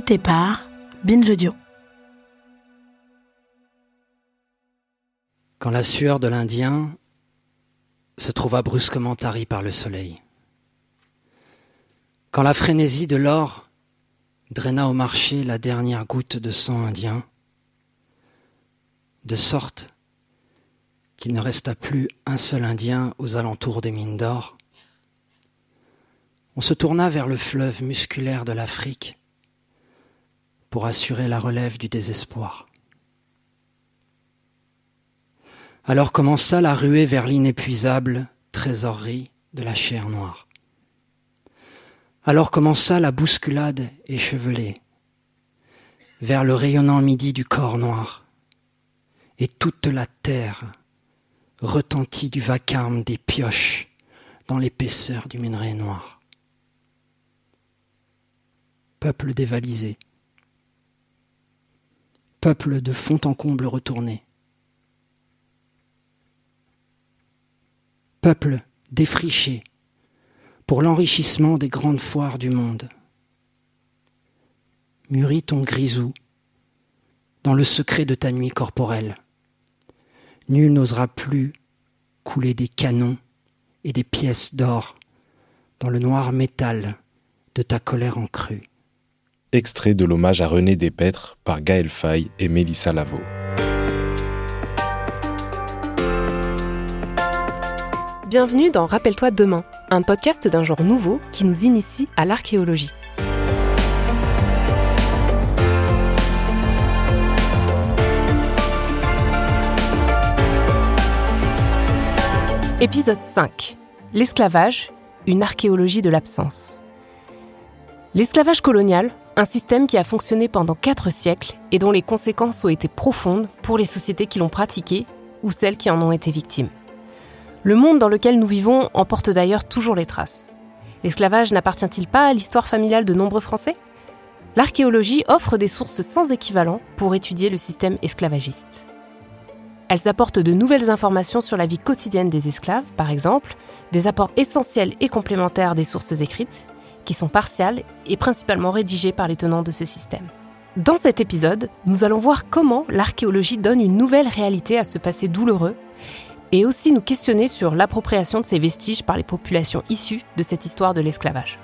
Par Binge. Quand la sueur de l'Indien se trouva brusquement tarie par le soleil. Quand la frénésie de l'or draina au marché la dernière goutte de sang indien, de sorte qu'il ne resta plus un seul Indien aux alentours des mines d'or, on se tourna vers le fleuve musculaire de l'Afrique pour assurer la relève du désespoir. Alors commença la ruée vers l'inépuisable trésorerie de la chair noire. Alors commença la bousculade échevelée vers le rayonnant midi du corps noir, et toute la terre retentit du vacarme des pioches dans l'épaisseur du minerai noir. Peuple dévalisé, peuple de fond en comble retourné, peuple défriché pour l'enrichissement des grandes foires du monde. Mûris ton grisou dans le secret de ta nuit corporelle. Nul n'osera plus couler des canons et des pièces d'or dans le noir métal de ta colère en crue. Extrait de l'hommage à René Despêtres par Gaël Faye et Mélissa Lavaux. Bienvenue dans Rappelle-toi demain, un podcast d'un genre nouveau qui nous initie à l'archéologie. Épisode 5. L'esclavage, une archéologie de l'absence. L'esclavage colonial, un système qui a fonctionné pendant quatre siècles et dont les conséquences ont été profondes pour les sociétés qui l'ont pratiqué ou celles qui en ont été victimes. Le monde dans lequel nous vivons en porte d'ailleurs toujours les traces. L'esclavage n'appartient-il pas à l'histoire familiale de nombreux Français? L'archéologie offre des sources sans équivalent pour étudier le système esclavagiste. Elles apportent de nouvelles informations sur la vie quotidienne des esclaves, par exemple, des apports essentiels et complémentaires des sources écrites, qui sont partiales et principalement rédigées par les tenants de ce système. Dans cet épisode, nous allons voir comment l'archéologie donne une nouvelle réalité à ce passé douloureux et aussi nous questionner sur l'appropriation de ces vestiges par les populations issues de cette histoire de l'esclavage.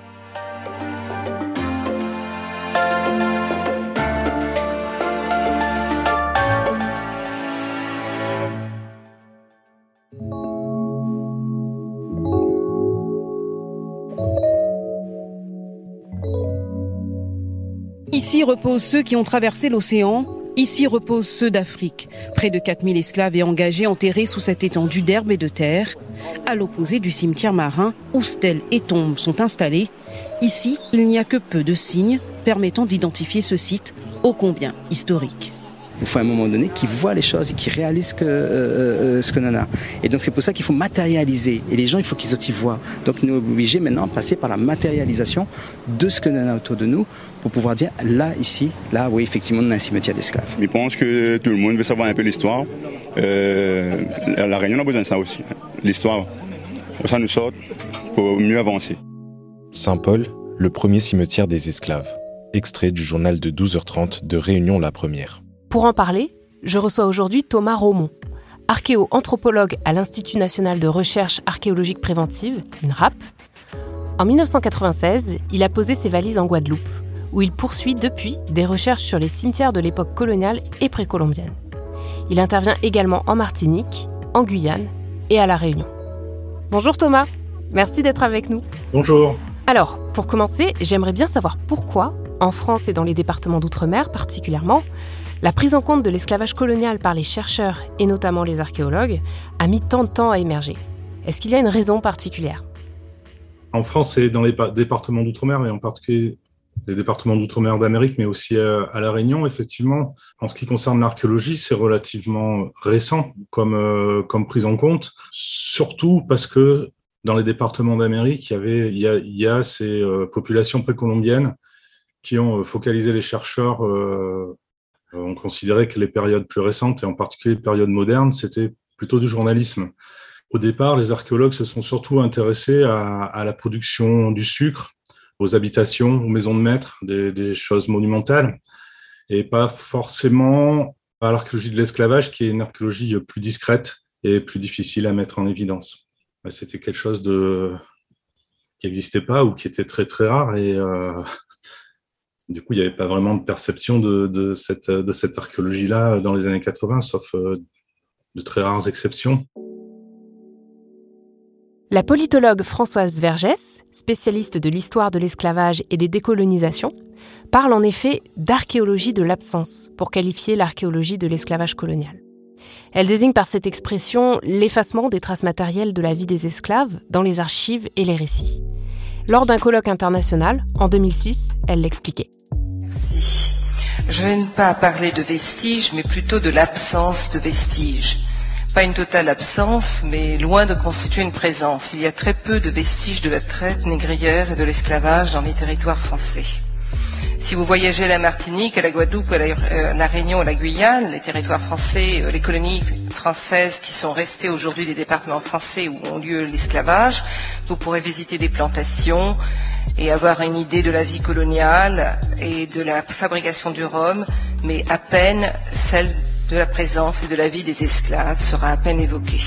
Ici reposent ceux qui ont traversé l'océan, ici reposent ceux d'Afrique. Près de 4000 esclaves et engagés enterrés sous cette étendue d'herbe et de terre, à l'opposé du cimetière marin où stèles et tombes sont installées. Ici, il n'y a que peu de signes permettant d'identifier ce site ô combien historique. Il faut à un moment donné qu'ils voient les choses et qu'ils réalisent que, euh, euh, ce que l'on a. Et donc c'est pour ça qu'il faut matérialiser. Et les gens, il faut qu'ils y voient. Donc nous sommes obligés maintenant de passer par la matérialisation de ce que l'on a autour de nous pour pouvoir dire là, ici, là, oui, effectivement, on a un cimetière d'esclaves. Je pense que tout le monde veut savoir un peu l'histoire. Euh, la Réunion a besoin de ça aussi. L'histoire, ça nous sort pour mieux avancer. Saint-Paul, le premier cimetière des esclaves. Extrait du journal de 12h30 de Réunion la Première. Pour en parler, je reçois aujourd'hui Thomas Romont, archéo-anthropologue à l'Institut national de recherche archéologique préventive, INRAP. En 1996, il a posé ses valises en Guadeloupe, où il poursuit depuis des recherches sur les cimetières de l'époque coloniale et précolombienne. Il intervient également en Martinique, en Guyane et à La Réunion. Bonjour Thomas, merci d'être avec nous. Bonjour. Alors, pour commencer, j'aimerais bien savoir pourquoi, en France et dans les départements d'outre-mer particulièrement, la prise en compte de l'esclavage colonial par les chercheurs et notamment les archéologues a mis tant de temps à émerger. Est-ce qu'il y a une raison particulière? En France et dans les départements d'outre-mer, mais en particulier les départements d'outre-mer d'Amérique, mais aussi à, La Réunion, effectivement, en ce qui concerne l'archéologie, c'est relativement récent comme, euh, comme prise en compte, surtout parce que dans les départements d'Amérique, il y avait, il y a, ces euh, populations précolombiennes qui ont euh, focalisé les chercheurs euh, on considérait que les périodes plus récentes, et en particulier les périodes modernes, c'était plutôt du journalisme. Au départ, les archéologues se sont surtout intéressés à, la production du sucre aux habitations, aux maisons de maître, des, choses monumentales, et pas forcément à l'archéologie de l'esclavage, qui est une archéologie plus discrète et plus difficile à mettre en évidence. C'était quelque chose de qui n'existait pas ou qui était très très rare et euh, du coup il n'y avait pas vraiment de perception de, cette archéologie-là dans les années 80, sauf euh, de très rares exceptions. La politologue Françoise Vergès, spécialiste de l'histoire de l'esclavage et des décolonisations, parle en effet d'archéologie de l'absence pour qualifier l'archéologie de l'esclavage colonial. Elle désigne par cette expression l'effacement des traces matérielles de la vie des esclaves dans les archives et les récits. Lors d'un colloque international, en 2006, elle l'expliquait. Je ne vais pas parler de vestiges, mais plutôt de l'absence de vestiges. Pas une totale absence, mais loin de constituer une présence. Il y a très peu de vestiges de la traite négrière et de l'esclavage dans les territoires français. Si vous voyagez à la Martinique, à la Guadeloupe, à la, euh, Réunion, à la Guyane, les territoires français, euh, les colonies françaises qui sont restées aujourd'hui des départements français où ont lieu l'esclavage, vous pourrez visiter des plantations et avoir une idée de la vie coloniale et de la fabrication du rhum, mais à peine celle de la présence et de la vie des esclaves sera à peine évoquée.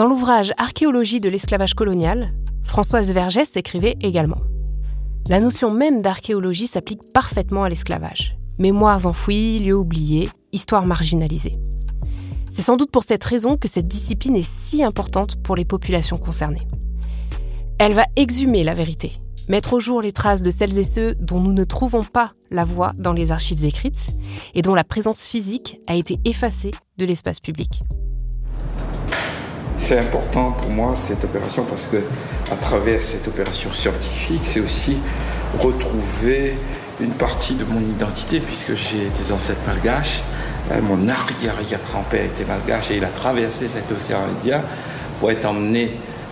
Dans l'ouvrage Archéologie de l'esclavage colonial, Françoise Vergès écrivait également La notion même d'archéologie s'applique parfaitement à l'esclavage. Mémoires enfouies, lieux oubliés, histoires marginalisées. C'est sans doute pour cette raison que cette discipline est si importante pour les populations concernées. Elle va exhumer la vérité, mettre au jour les traces de celles et ceux dont nous ne trouvons pas la voix dans les archives écrites et dont la présence physique a été effacée de l'espace public. C'est important pour moi cette opération parce que à travers cette opération scientifique, c'est aussi retrouver une partie de mon identité puisque j'ai des ancêtres malgaches. Euh, mon arrière-arrière-grand-père était malgache et il a traversé cet océan Indien pour être emmené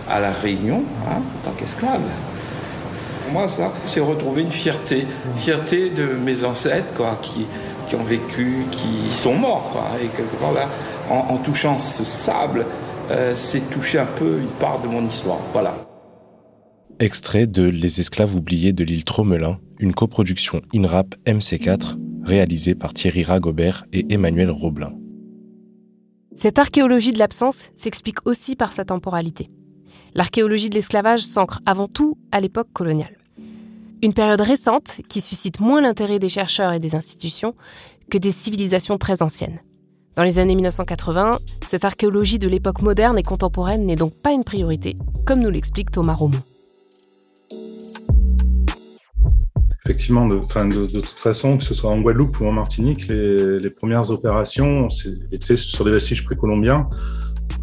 à la Réunion hein, en tant qu'esclave moi, ça, c'est retrouver une fierté. Fierté de mes ancêtres, qui, ont vécu, qui sont morts. Et quelque part, là, en, touchant ce sable, euh, c'est toucher un peu une part de mon histoire. Voilà. Extrait de Les esclaves oubliés de l'île Tromelin, une coproduction INRAP MC4 réalisée par Thierry Ragobert et Emmanuel Roblin. Cette archéologie de l'absence s'explique aussi par sa temporalité. L'archéologie de l'esclavage s'ancre avant tout à l'époque coloniale. Une période récente qui suscite moins l'intérêt des chercheurs et des institutions que des civilisations très anciennes. Dans les années 1980, cette archéologie de l'époque moderne et contemporaine n'est donc pas une priorité, comme nous l'explique Thomas Romont. Effectivement, de, toute façon, que ce soit en Guadeloupe ou en Martinique, les, premières opérations étaient sur des vestiges précolombiens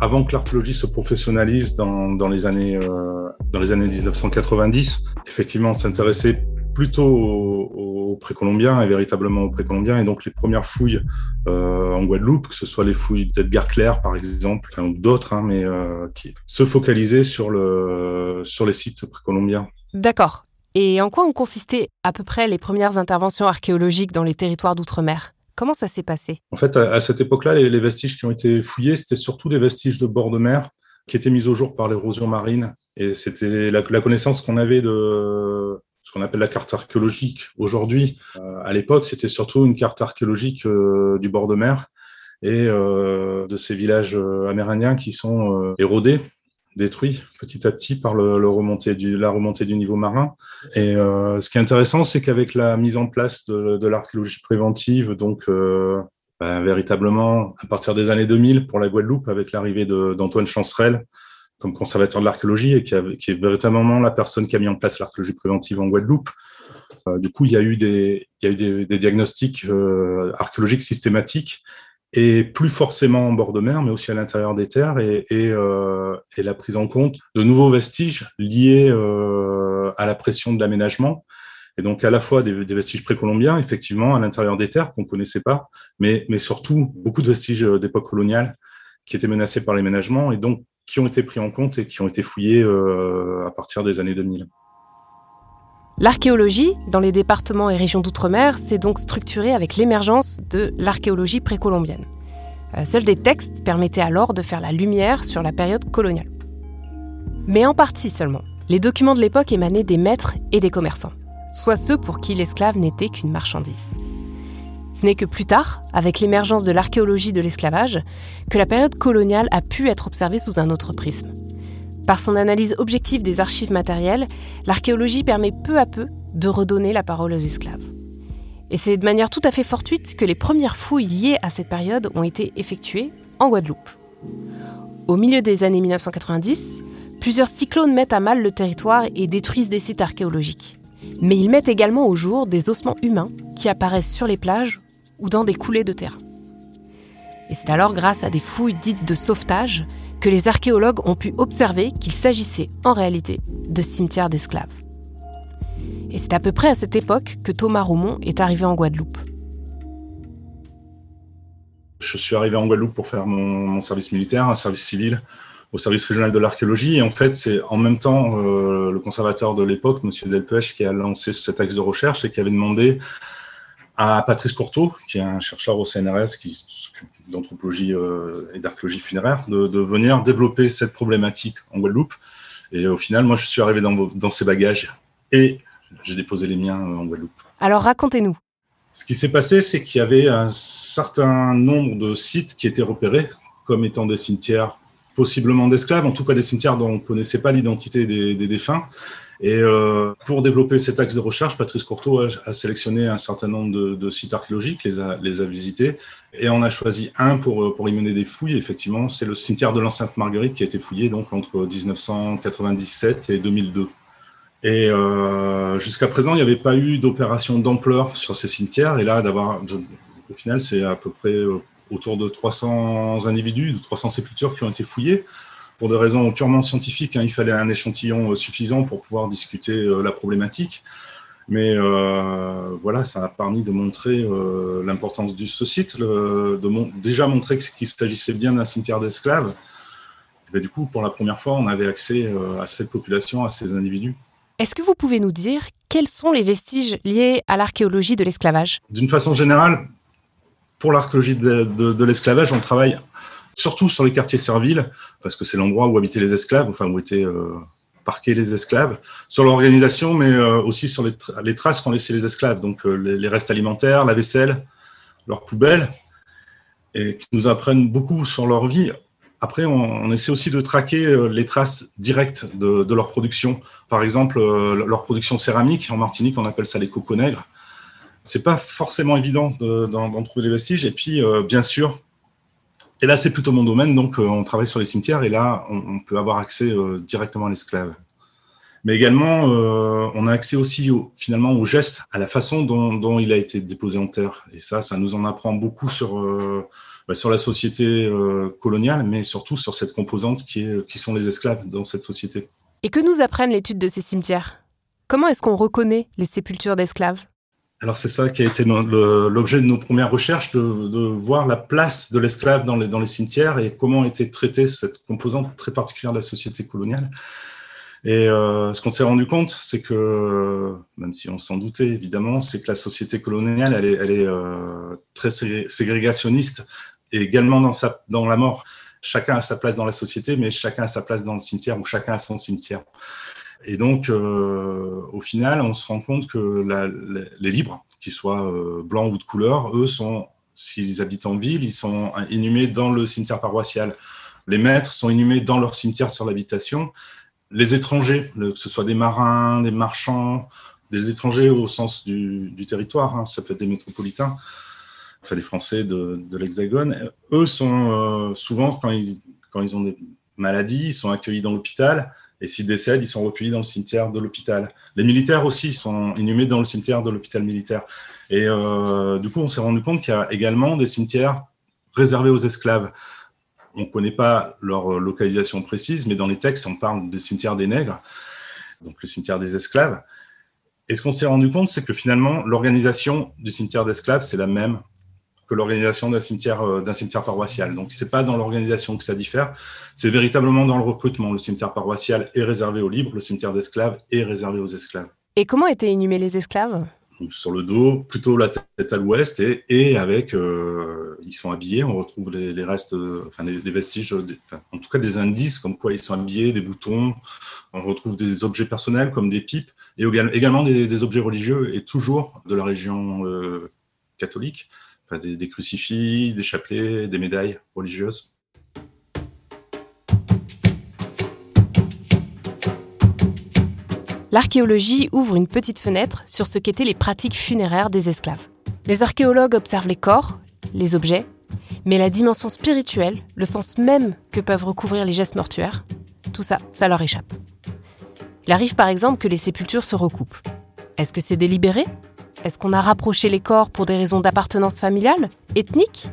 avant que l'archéologie se professionnalise dans, les années euh, dans les années 1990, effectivement, on s'intéressait plutôt aux, précolombiens et véritablement aux précolombiens. Et donc, les premières fouilles euh, en Guadeloupe, que ce soit les fouilles d'Edgar Claire, par exemple, enfin, ou d'autres, hein, mais euh, qui se focalisaient sur, le, sur les sites précolombiens. D'accord. Et en quoi ont consisté à peu près les premières interventions archéologiques dans les territoires d'outre-mer? Comment ça s'est passé? En fait, à, cette époque-là, les, vestiges qui ont été fouillés, c'était surtout des vestiges de bord de mer qui étaient mis au jour par l'érosion marine. Et c'était la, connaissance qu'on avait de qu'on appelle la carte archéologique aujourd'hui. Euh, à l'époque, c'était surtout une carte archéologique euh, du bord de mer et euh, de ces villages amérindiens qui sont érodés détruit petit à petit par la remontée du niveau marin. Et ce qui est intéressant, c'est qu'avec la mise en place de, l'archéologie préventive, donc ben, véritablement à partir des années 2000 pour la Guadeloupe, avec l'arrivée d'Antoine Chancerelle comme conservateur de l'archéologie et qui, est véritablement la personne qui a mis en place l'archéologie préventive en Guadeloupe. Euh, du coup, il y a eu des, diagnostics euh, archéologiques systématiques et plus forcément en bord de mer, mais aussi à l'intérieur des terres, et, euh, la prise en compte de nouveaux vestiges liés à la pression de l'aménagement. Et donc à la fois des, vestiges précolombiens, effectivement, à l'intérieur des terres qu'on connaissait pas, mais, surtout beaucoup de vestiges d'époque coloniale qui étaient menacés par l'aménagement et donc qui ont été pris en compte et qui ont été fouillés euh, à partir des années 2000. L'archéologie, dans les départements et régions d'outre-mer, s'est donc structurée avec l'émergence de l'archéologie précolombienne. Euh, seuls des textes permettaient alors de faire la lumière sur la période coloniale. Mais en partie seulement. Les documents de l'époque émanaient des maîtres et des commerçants, soit ceux pour qui l'esclave n'était qu'une marchandise. Ce n'est que plus tard, avec l'émergence de l'archéologie de l'esclavage, que la période coloniale a pu être observée sous un autre prisme. Par son analyse objective des archives matérielles, l'archéologie permet peu à peu de redonner la parole aux esclaves. Et c'est de manière tout à fait fortuite que les premières fouilles liées à cette période ont été effectuées en Guadeloupe. Au milieu des années 1990, plusieurs cyclones mettent à mal le territoire et détruisent des sites archéologiques. Mais ils mettent également au jour des ossements humains qui apparaissent sur les plages ou dans des coulées de terrain. Et c'est alors grâce à des fouilles dites de sauvetage que les archéologues ont pu observer qu'il s'agissait en réalité de cimetières d'esclaves. Et c'est à peu près à cette époque que Thomas Roumont est arrivé en Guadeloupe. Je suis arrivé en Guadeloupe pour faire mon, service militaire, un service civil au service régional de l'archéologie. Et en fait, c'est en même temps euh, le conservateur de l'époque, M. Delpech, qui a lancé cet axe de recherche et qui avait demandé à Patrice Courteau, qui est un chercheur au CNRS qui s'occupe d'anthropologie euh, et d'archéologie funéraire, de, venir développer cette problématique en Guadeloupe. Et au final, moi, je suis arrivé dans, dans ces bagages et j'ai déposé les miens euh, en Guadeloupe. Alors racontez-nous. Ce qui s'est passé, c'est qu'il y avait un certain nombre de sites qui étaient repérés comme étant des cimetières possiblement d'esclaves, en tout cas des cimetières dont on ne connaissait pas l'identité des, des défunts. Et euh, pour développer cet axe de recherche, Patrice Courteau a, sélectionné un certain nombre de, sites archéologiques, les a, visités, et on a choisi un pour, pour y mener des fouilles. effectivement, c'est le cimetière de l'Enceinte Marguerite qui a été fouillé donc entre 1997 et 2002. Et euh, jusqu'à présent, il n'y avait pas eu d'opération d'ampleur sur ces cimetières. Et là, d'avoir, au final, c'est à peu près euh, autour de 300 individus, de 300 sépultures qui ont été fouillées pour des raisons purement scientifiques, hein, il fallait un échantillon euh, suffisant pour pouvoir discuter euh, la problématique. Mais euh, voilà, ça a permis de montrer l'importance de ce site, de déjà montrer qu'il s'agissait bien d'un cimetière d'esclaves. Et du coup, pour la première fois, on avait accès à cette population, à ces individus. Est-ce que vous pouvez nous dire quels sont les vestiges liés à l'archéologie de l'esclavage? D'une façon générale, pour l'archéologie de l'esclavage, on travaille surtout sur les quartiers serviles, parce que c'est l'endroit où habitaient les esclaves, enfin où étaient euh, parqués les esclaves, sur l'organisation, mais euh, aussi sur les, traces qu'ont laissées les esclaves, donc euh, les, restes alimentaires, la vaisselle, leurs poubelles, et qui nous apprennent beaucoup sur leur vie. Après, on, essaie aussi de traquer les traces directes de, leur production. Par exemple, leur production céramique, en Martinique, on appelle ça les cocos nègres. C'est pas forcément évident d'en trouver des vestiges. Et puis, bien sûr, et là, c'est plutôt mon domaine, donc euh, on travaille sur les cimetières et là, on, peut avoir accès euh, directement à l'esclave. Mais également, euh, on a accès aussi finalement au geste, à la façon dont, il a été déposé en terre. Et ça, ça nous en apprend beaucoup sur, bah, sur la société coloniale, mais surtout sur cette composante qui, est, qui sont les esclaves dans cette société. Et que nous apprennent l'étude de ces cimetières? Comment est-ce qu'on reconnaît les sépultures d'esclaves? Alors c'est ça qui a été l'objet de nos premières recherches, de, voir la place de l'esclave dans les, cimetières et comment était traitée cette composante très particulière de la société coloniale. Et euh, ce qu'on s'est rendu compte, c'est que, même si on s'en doutait évidemment, c'est que la société coloniale, elle est, euh, très ségrégationniste et également dans, dans la mort. Chacun a sa place dans la société, mais chacun a sa place dans le cimetière ou chacun a son cimetière. Et donc, euh, au final, on se rend compte que les libres, qu'ils soient euh, blancs ou de couleur, eux sont, s'ils habitent en ville, ils sont inhumés dans le cimetière paroissial. Les maîtres sont inhumés dans leur cimetière sur l'habitation. Les étrangers, que ce soit des marins, des marchands, des étrangers au sens du, territoire, hein, ça peut être des métropolitains, enfin les Français de, l'Hexagone, eux sont euh, souvent, quand ils, quand ils ont des maladies, ils sont accueillis dans l'hôpital et s'ils décèdent, ils sont recueillis dans le cimetière de l'hôpital. Les militaires aussi sont inhumés dans le cimetière de l'hôpital militaire. Et euh, du coup, on s'est rendu compte qu'il y a également des cimetières réservés aux esclaves. On ne connaît pas leur localisation précise, mais dans les textes, on parle des cimetières des nègres, donc le cimetière des esclaves. Et ce qu'on s'est rendu compte, c'est que finalement, l'organisation du cimetière d'esclaves, c'est la même que l'organisation d'un cimetière, euh, d'un cimetière paroissial. Donc, c'est pas dans l'organisation que ça diffère, c'est véritablement dans le recrutement. Le cimetière paroissial est réservé aux libres, le cimetière d'esclaves est réservé aux esclaves. Et comment étaient inhumés les esclaves? Sur le dos, plutôt la tête à l'ouest, et, avec, euh, ils sont habillés, on retrouve les, restes, enfin les, vestiges, en tout cas des indices comme quoi ils sont habillés, des boutons, on retrouve des objets personnels comme des pipes, et également des, objets religieux, et toujours de la région euh, catholique, des, des crucifix, des chapelets, des médailles religieuses. l'archéologie ouvre une petite fenêtre sur ce qu'étaient les pratiques funéraires des esclaves. Les archéologues observent les corps, les objets, mais la dimension spirituelle, le sens même que peuvent recouvrir les gestes mortuaires, tout ça, ça leur échappe. Il arrive par exemple que les sépultures se recoupent. Est-ce que c'est délibéré? Est-ce qu'on a rapproché les corps pour des raisons d'appartenance familiale, ethnique?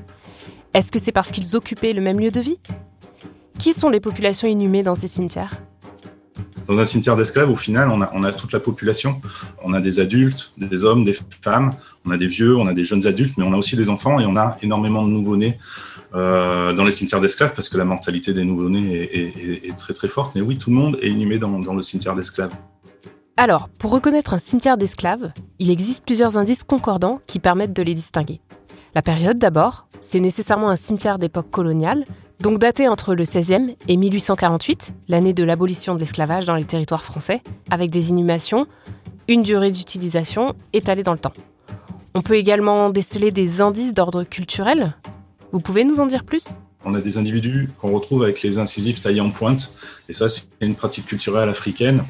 Est-ce que c'est parce qu'ils occupaient le même lieu de vie? Qui sont les populations inhumées dans ces cimetières? Dans un cimetière d'esclaves, au final, on a, toute la population. On a des adultes, des hommes, des femmes, on a des vieux, on a des jeunes adultes, mais on a aussi des enfants et on a énormément de nouveau-nés euh, dans les cimetières d'esclaves parce que la mortalité des nouveau-nés est, très très forte. Mais oui, tout le monde est inhumé dans, dans le cimetière d'esclaves. Alors, pour reconnaître un cimetière d'esclaves, il existe plusieurs indices concordants qui permettent de les distinguer. La période d'abord, c'est nécessairement un cimetière d'époque coloniale, donc daté entre le 16e et 1848, l'année de l'abolition de l'esclavage dans les territoires français, avec des inhumations, une durée d'utilisation étalée dans le temps. On peut également déceler des indices d'ordre culturel. Vous pouvez nous en dire plus? On a des individus qu'on retrouve avec les incisives taillées en pointe, et ça c'est une pratique culturelle africaine,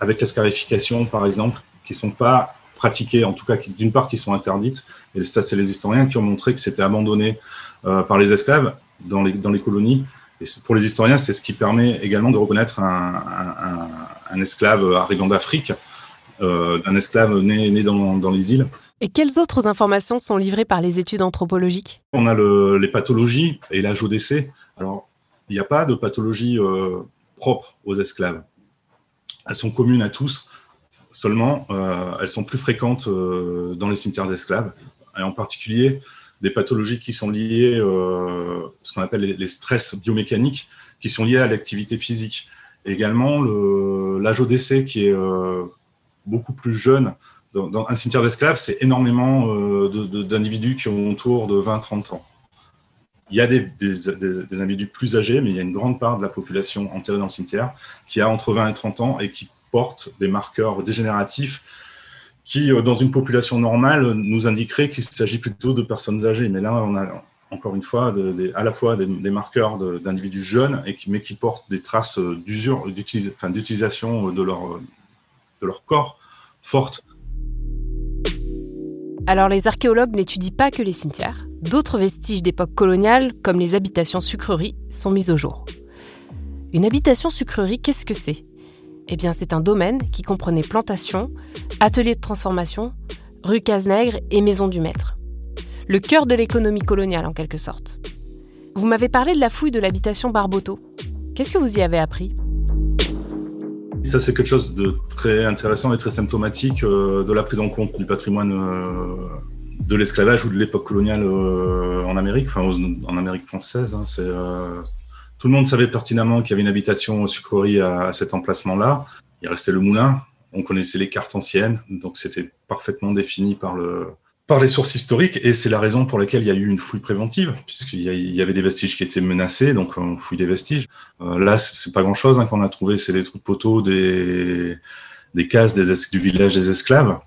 avec la scarification par exemple, qui ne sont pas pratiquées, en tout cas d'une part qui sont interdites, et ça c'est les historiens qui ont montré que c'était abandonné euh, par les esclaves, dans les, dans les colonies. Et pour les historiens, c'est ce qui permet également de reconnaître un, un, esclave arrivant d'Afrique, euh, un esclave né, né dans, dans, les îles. Et quelles autres informations sont livrées par les études anthropologiques? On a le, les pathologies et l'âge au décès. Alors, il n'y a pas de pathologie euh, propre aux esclaves. Elles sont communes à tous, seulement euh, elles sont plus fréquentes euh, dans les cimetières d'esclaves, et en particulier des pathologies qui sont liées, euh, ce qu'on appelle les, stress biomécaniques, qui sont liés à l'activité physique. également, l'âge au décès qui est beaucoup plus jeune. Dans, un cimetière d'esclaves, c'est énormément d'individus qui ont autour de 20-30 ans. Il y a des, des, individus plus âgés, mais il y a une grande part de la population enterrée dans le cimetière qui a entre 20 et 30 ans et qui porte des marqueurs dégénératifs qui, euh, dans une population normale, nous indiquerait qu'il s'agit plutôt de personnes âgées. Mais là, on a encore une fois à la fois des, marqueurs d'individus jeunes, et qui, mais qui portent des traces d'utilisation de, leur, de leur corps fortes. Alors les archéologues n'étudient pas que les cimetières. D'autres vestiges d'époque coloniale, comme les habitations sucreries, sont mis au jour. Une habitation sucrerie, qu'est-ce que c'est? Eh bien, c'est un domaine qui comprenait plantation, atelier de transformation, rue Cazenègre et maison du maître. Le cœur de l'économie coloniale, en quelque sorte. Vous m'avez parlé de la fouille de l'habitation Barboteau. Qu'est-ce que vous y avez appris? Ça, c'est quelque chose de très intéressant et très symptomatique euh, de la prise en compte du patrimoine euh, de l'esclavage ou de l'époque coloniale euh, en Amérique, enfin en Amérique française. Hein. c'est tout le monde savait pertinemment qu'il y avait une habitation sucrerie à, cet emplacement-là. Il restait le moulin. On connaissait les cartes anciennes, donc c'était parfaitement défini par le, par les sources historiques, et c'est la raison pour laquelle il y a eu une fouille préventive, puisqu'il y, avait des vestiges qui étaient menacés, donc on fouille des vestiges. Euh, là, c'est pas grand-chose hein, qu'on a trouvé, c'est des trous de poteaux, des, des cases des, du village des esclaves.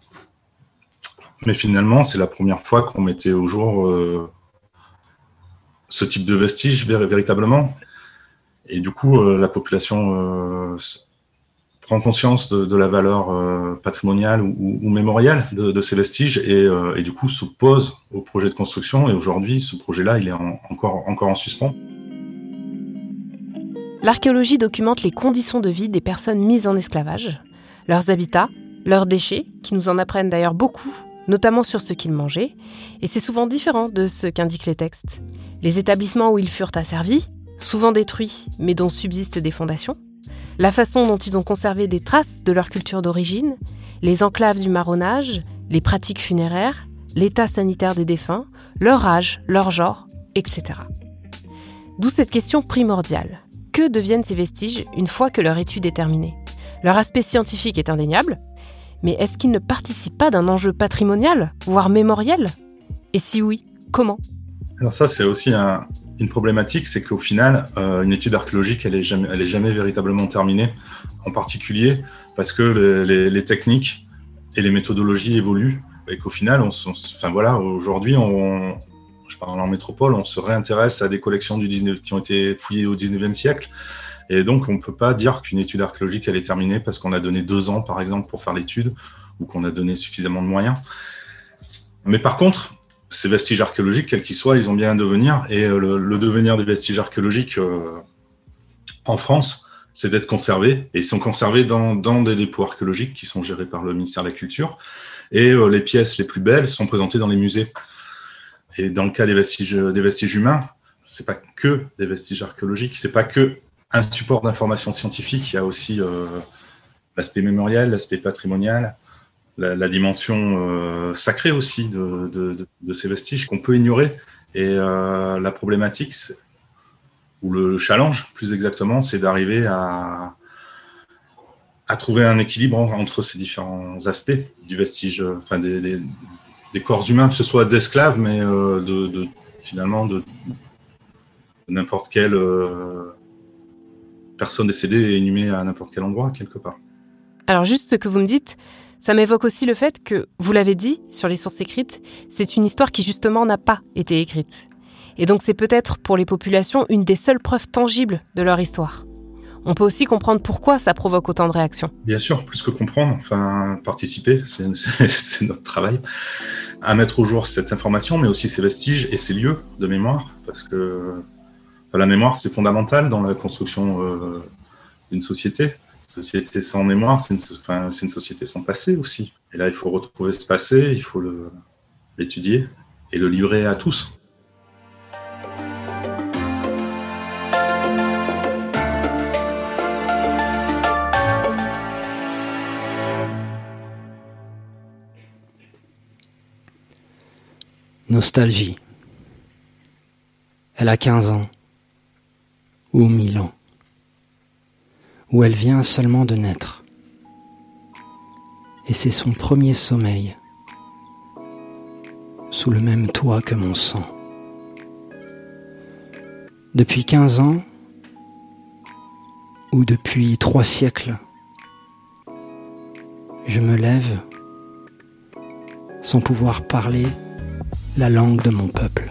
Mais finalement, c'est la première fois qu'on mettait au jour euh, ce type de vestiges véritablement. Et du coup, euh, la population euh, prend conscience de, la valeur patrimoniale ou, mémoriale de, ces vestiges et, et, du coup s'oppose au projet de construction. Et aujourd'hui, ce projet-là, il est encore, encore en suspens. L'archéologie documente les conditions de vie des personnes mises en esclavage, leurs habitats, leurs déchets, qui nous en apprennent d'ailleurs beaucoup, notamment sur ce qu'ils mangeaient, et c'est souvent différent de ce qu'indiquent les textes. Les établissements où ils furent asservis, souvent détruits mais dont subsistent des fondations, la façon dont ils ont conservé des traces de leur culture d'origine, les enclaves du marronnage, les pratiques funéraires, l'état sanitaire des défunts, leur âge, leur genre, etc. D'où cette question primordiale. Que deviennent ces vestiges une fois que leur étude est terminée? Leur aspect scientifique est indéniable, Mais est-ce qu'il ne participe pas d'un enjeu patrimonial, voire mémoriel? Et si oui, comment? Alors ça, c'est aussi une problématique, c'est qu'au final, euh, une étude archéologique, elle est jamais, est jamais véritablement terminée, en particulier parce que les, techniques et les méthodologies évoluent et qu'au final, on, enfin voilà, aujourd'hui, on, je parle en métropole, on se réintéresse à des collections du 19, qui ont été fouillées au 19e siècle. Et donc, on ne peut pas dire qu'une étude archéologique, elle est terminée parce qu'on a donné deux ans, par exemple, pour faire l'étude, ou qu'on a donné suffisamment de moyens. Mais par contre, ces vestiges archéologiques, quels qu'ils soient, ils ont bien un devenir. Et euh, le, devenir des vestiges archéologiques euh, en France, c'est d'être conservés. Et ils sont conservés dans, des dépôts archéologiques qui sont gérés par le ministère de la Culture. Et euh, les pièces les plus belles sont présentées dans les musées. Et dans le cas des vestiges, des vestiges humains, pas que des vestiges archéologiques, c'est pas que un support d'information scientifique. Il y a aussi euh, l'aspect mémoriel, l'aspect patrimonial, la, dimension euh, sacrée aussi de, ces vestiges qu'on peut ignorer. Et euh, la problématique, ou le challenge plus exactement, c'est d'arriver à, trouver un équilibre entre ces différents aspects du vestige, enfin des, corps humains, que ce soit d'esclaves, mais finalement de n'importe quel personne décédée est inhumée à n'importe quel endroit, quelque part. Alors juste ce que vous me dites, ça m'évoque aussi le fait que, vous l'avez dit sur les sources écrites, c'est une histoire qui justement n'a pas été écrite. Et donc c'est peut-être pour les populations une des seules preuves tangibles de leur histoire. On peut aussi comprendre pourquoi ça provoque autant de réactions. Bien sûr, plus que comprendre, enfin participer, c'est notre travail, à mettre au jour cette information, mais aussi ces vestiges et ces lieux de mémoire, parce que la mémoire, c'est fondamental dans la construction euh, d'une société. Société sans mémoire, c'est une, une, société sans passé aussi. Et là, il faut retrouver ce passé, il faut l'étudier et le livrer à tous. Nostalgie. Elle a 15 ans ou mille ans, où elle vient seulement de naître. Et c'est son premier sommeil, sous le même toit que mon sang. Depuis quinze ans, ou depuis trois siècles, je me lève sans pouvoir parler la langue de mon peuple.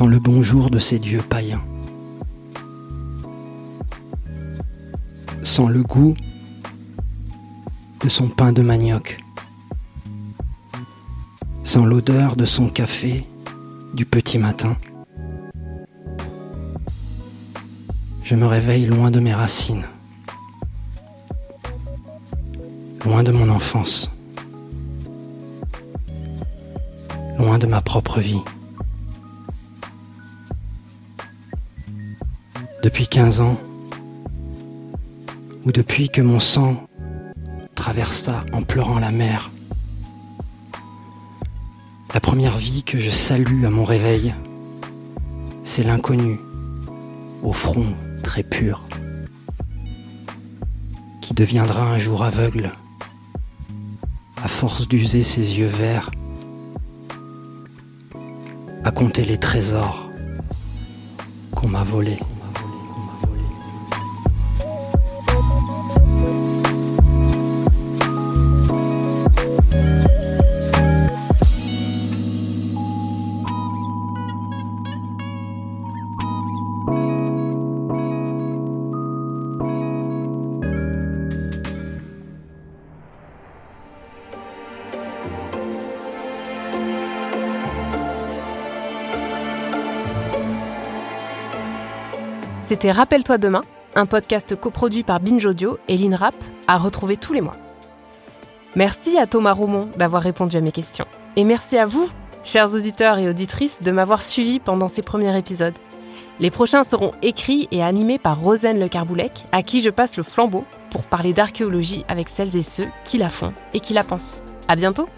Sans le bonjour de ces dieux païens, sans le goût de son pain de manioc, sans l'odeur de son café du petit matin. Je me réveille loin de mes racines, loin de mon enfance, loin de ma propre vie. Depuis 15 ans, ou depuis que mon sang traversa en pleurant la mer. La première vie que je salue à mon réveil, c'est l'inconnu, au front très pur, qui deviendra un jour aveugle, à force d'user ses yeux verts, à compter les trésors qu'on m'a volés. C'était Rappelle-toi demain, un podcast coproduit par Binge Audio et l'INRAP, à retrouver tous les mois. Merci à Thomas Roumont d'avoir répondu à mes questions. Et merci à vous, chers auditeurs et auditrices, de m'avoir suivi pendant ces premiers épisodes. Les prochains seront écrits et animés par Rosane Le Carboulec, à qui je passe le flambeau pour parler d'archéologie avec celles et ceux qui la font et qui la pensent. À bientôt!